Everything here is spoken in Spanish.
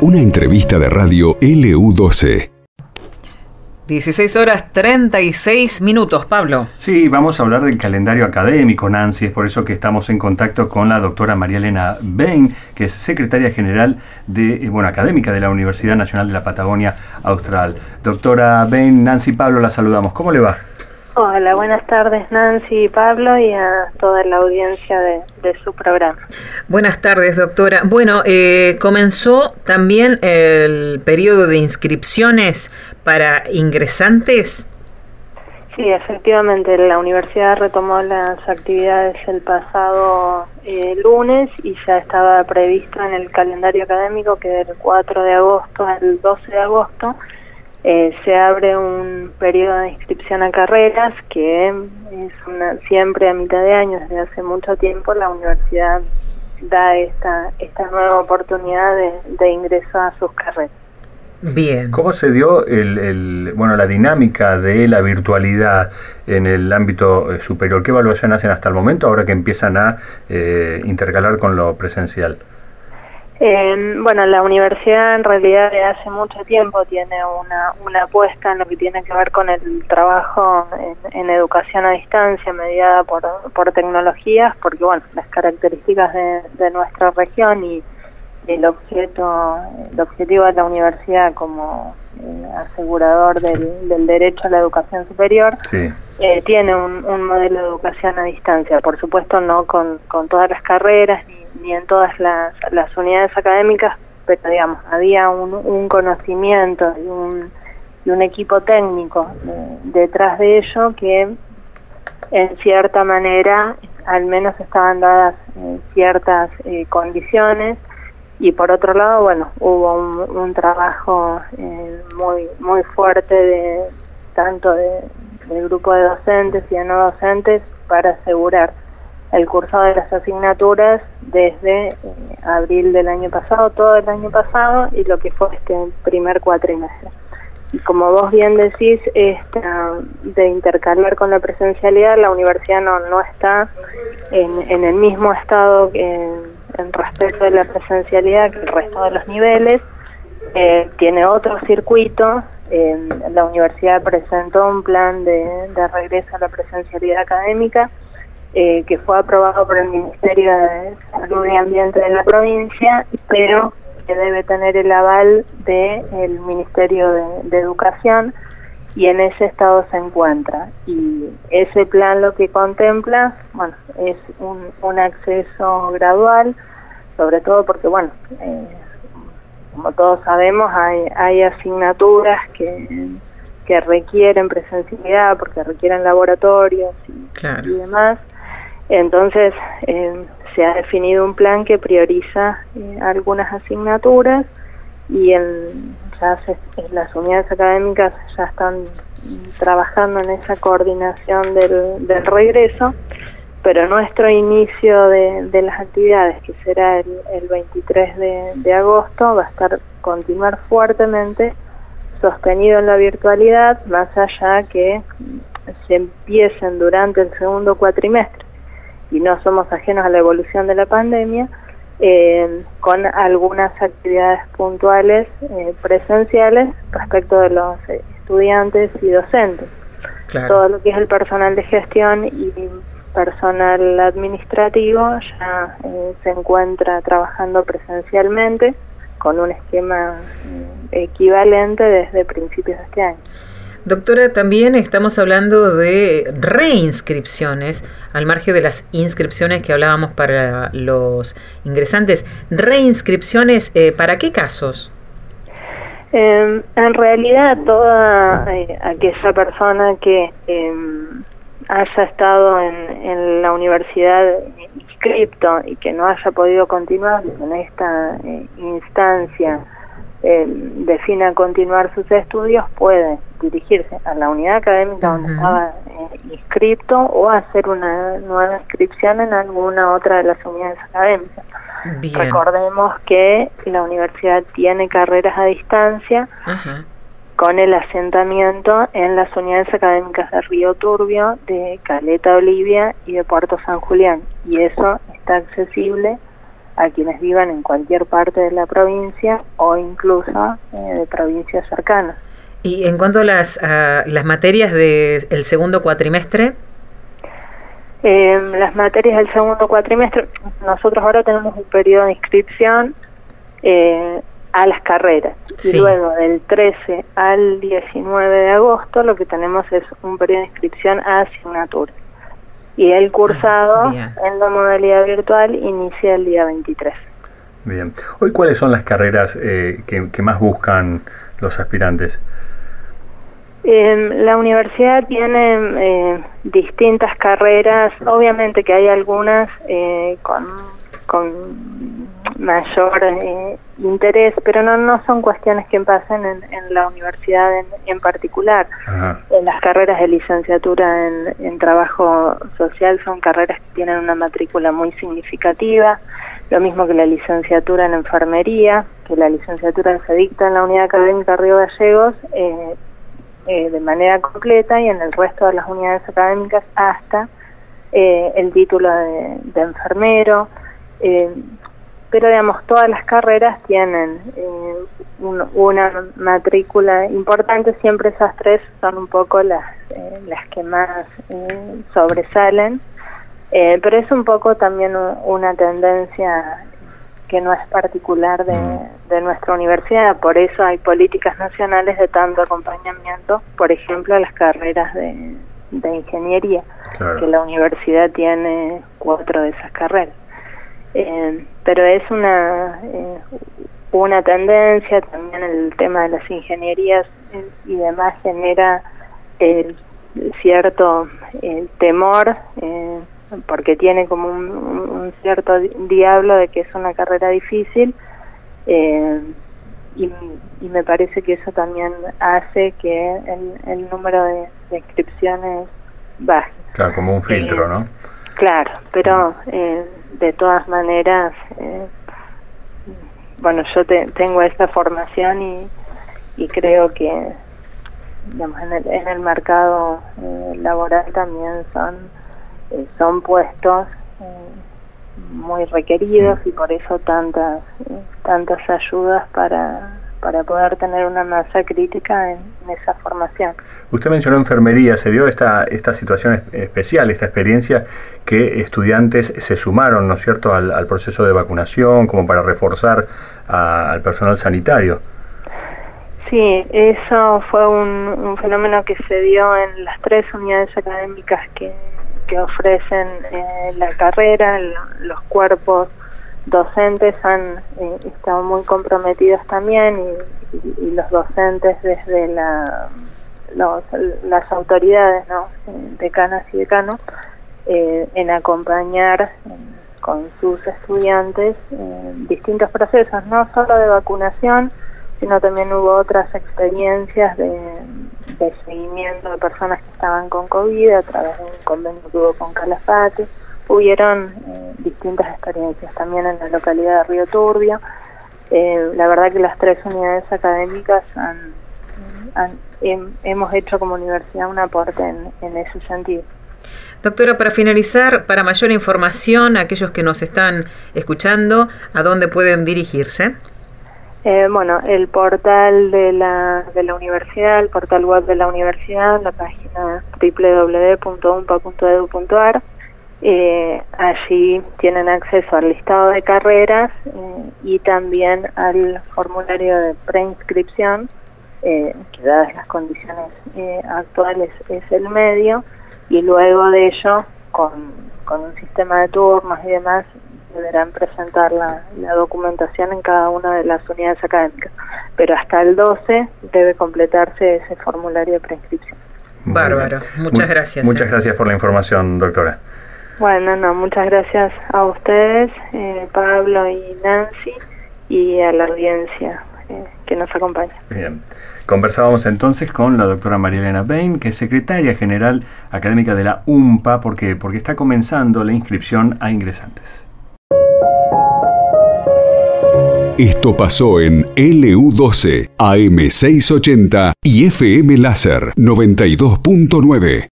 Una entrevista de radio LU12. 16 horas 36 minutos, Pablo. Sí, vamos a hablar del calendario académico, Nancy. Es por eso que estamos en contacto con la doctora María Elena Bain, que es secretaria general de, eh, bueno, académica de la Universidad Nacional de la Patagonia Austral. Doctora Bain, Nancy Pablo, la saludamos. ¿Cómo le va? Hola, buenas tardes Nancy y Pablo y a toda la audiencia de, su programa. Buenas tardes, doctora. Bueno, eh, comenzó también el periodo de inscripciones para ingresantes. Sí, efectivamente, la universidad retomó las actividades el pasado eh, lunes y ya estaba previsto en el calendario académico que del 4 de agosto al 12 de agosto eh, se abre un periodo de inscripción a carreras que es una, siempre a mitad de año, desde hace mucho tiempo, la universidad da esta, esta nueva oportunidad de, de ingreso a sus carreras. Bien. ¿Cómo se dio el, bueno, la dinámica de la virtualidad en el ámbito eh, superior? ¿Qué evaluación hacen hasta el momento ahora que empiezan a eh, intercalar con lo presencial? Eh, bueno, la universidad en realidad de hace mucho tiempo tiene una, una apuesta en lo que tiene que ver con el trabajo en, educación a distancia mediada por, por tecnologías, porque bueno, las características de, nuestra región y el objeto, el objetivo de la universidad como eh, asegurador del, del, derecho a la educación superior, eh, tiene un, un modelo de educación a distancia, por supuesto no con, con todas las carreras ni ni en todas las, las unidades académicas, pero digamos, había un, un conocimiento y un, y un equipo técnico detrás de ello que en cierta manera al menos estaban dadas eh, ciertas eh, condiciones y por otro lado bueno hubo un, un trabajo eh, muy muy fuerte de tanto de, del grupo de docentes y de no docentes para asegurar el curso de las asignaturas desde eh, abril del año pasado, todo el año pasado y lo que fue este primer cuatrimestre. Y como vos bien decís, esta, de intercalar con la presencialidad, la universidad no, no está en, en el mismo estado en, en respecto de la presencialidad que el resto de los niveles. Eh, tiene otro circuito. La universidad presentó un plan de, de regreso a la presencialidad académica eh, que fue aprobado por el Ministerio de Salud y Ambiente de la provincia, pero que debe tener el aval del el Ministerio de, Educación y en ese estado se encuentra. Y ese plan lo que contempla, bueno, es un, un acceso gradual, sobre todo porque, bueno, eh, como todos sabemos, hay, hay asignaturas que, que requieren presencialidad porque requieren laboratorios y demás. Entonces, eh, se ha definido un plan que prioriza eh, algunas asignaturas y en, las unidades académicas ya están trabajando en esa coordinación del, del regreso, pero nuestro inicio de, de las actividades, que será el, el 23 de, de, agosto, va a estar continuar fuertemente sostenido en la virtualidad, más allá que se empiecen durante el segundo cuatrimestre. Y no somos ajenos a la evolución de la pandemia, eh, con algunas actividades puntuales eh, presenciales respecto de los estudiantes y docentes. Todo lo que es el personal de gestión y personal administrativo ya eh, se encuentra trabajando presencialmente con un esquema equivalente desde principios de este año. Doctora, también estamos hablando de reinscripciones, al margen de las inscripciones que hablábamos para los ingresantes. Reinscripciones, eh, ¿para qué casos? Eh, en realidad, toda eh, aquella persona que em, haya estado en, la universidad inscripto y que no haya podido continuar en esta eh, instancia eh, defina continuar sus estudios, puede dirigirse a la unidad académica donde estaba eh, inscrito o hacer una nueva inscripción en alguna otra de las unidades académicas. Recordemos que la universidad tiene carreras a distancia con el asentamiento en las unidades académicas de Río Turbio, de Caleta Olivia y de Puerto San Julián. Y eso está accesible a quienes vivan en cualquier parte de la provincia o incluso eh, de provincias cercanas. Y en cuanto a las, las materias del segundo cuatrimestre, eh, las materias del segundo cuatrimestre, nosotros ahora tenemos un periodo de inscripción eh, a las carreras. Y luego del 13 al 19 de agosto lo que tenemos es un periodo de inscripción a asignaturas. Y el cursado ah, en la modalidad virtual inicia el día 23. Bien. Hoy, ¿cuáles son las carreras eh, que, más buscan los aspirantes? la universidad tiene eh, distintas carreras, obviamente que hay algunas eh, con, con mayor eh, interés, pero no, no son cuestiones que pasen en, en la universidad en, en particular. En las carreras de licenciatura en, en trabajo social son carreras que tienen una matrícula muy significativa, lo mismo que la licenciatura en enfermería, que la licenciatura se dicta en la Unidad Académica Río Gallegos eh, eh, de manera completa y en el resto de las unidades académicas hasta eh, el título de, de enfermero. Eh, pero digamos todas las carreras tienen eh, una matrícula importante. Siempre esas tres son un poco las eh, las que más eh, sobresalen. Pero es un poco también una tendencia que no es particular de, mm. de, nuestra universidad. Por eso hay políticas nacionales de tanto acompañamiento por ejemplo a las carreras de, de ingeniería que la universidad tiene cuatro de esas carreras eh, pero es una eh, una tendencia también el tema de las ingenierías eh, y demás genera eh, cierto temor eh, porque tiene como un, un, cierto diablo de que es una carrera difícil eh, y, y, me parece que eso también hace que el, el número de, de, inscripciones baje. Claro, como un filtro, ¿no? Claro, pero eh, de todas maneras, eh, bueno, yo te, tengo esta formación y, y creo que digamos, en, el, en el mercado eh, laboral también son, eh, son puestos eh, muy requeridos y por eso tantas, eh, tantas ayudas para para poder tener una masa crítica en, en, esa formación. Usted mencionó enfermería, se dio esta, esta situación especial, esta experiencia que estudiantes se sumaron, ¿no es cierto?, al, al proceso de vacunación como para reforzar a, al personal sanitario. Sí, eso fue un, un, fenómeno que se dio en las tres unidades académicas que, que ofrecen eh, la carrera, los cuerpos docentes han eh, estado muy comprometidos también y, los docentes desde la, los, las autoridades, ¿no? decanas y decanos, eh, en acompañar con sus estudiantes eh, distintos procesos, no solo de vacunación, sino también hubo otras experiencias de, de seguimiento de personas que estaban con COVID a través de un convenio que hubo con Calafate hubieron eh, distintas experiencias también en la localidad de Río Turbio. Eh, la verdad que las tres unidades académicas han, han he, hemos hecho como universidad un aporte en, en ese sentido. Doctora, para finalizar, para mayor información, aquellos que nos están escuchando, ¿a dónde pueden dirigirse? Eh, bueno, el portal de la, de la universidad, el portal web de la universidad, la página www.umpa.edu.ar eh, allí tienen acceso al listado de carreras eh, y también al formulario de preinscripción, eh, que dadas las condiciones eh, actuales es el medio, y luego de ello, con, con un sistema de turnos y demás, deberán presentar la, la, documentación en cada una de las unidades académicas. Pero hasta el 12 debe completarse ese formulario de preinscripción. Bárbaro, muchas gracias. Muchas gracias por la información, doctora. Bueno, no, muchas gracias a ustedes, eh, Pablo y Nancy, y a la audiencia eh, que nos acompaña. Bien. Conversábamos entonces con la doctora María Elena Bain, que es secretaria general académica de la UMPA, porque, porque está comenzando la inscripción a ingresantes. Esto pasó en LU12, AM680 y FM Láser 92.9.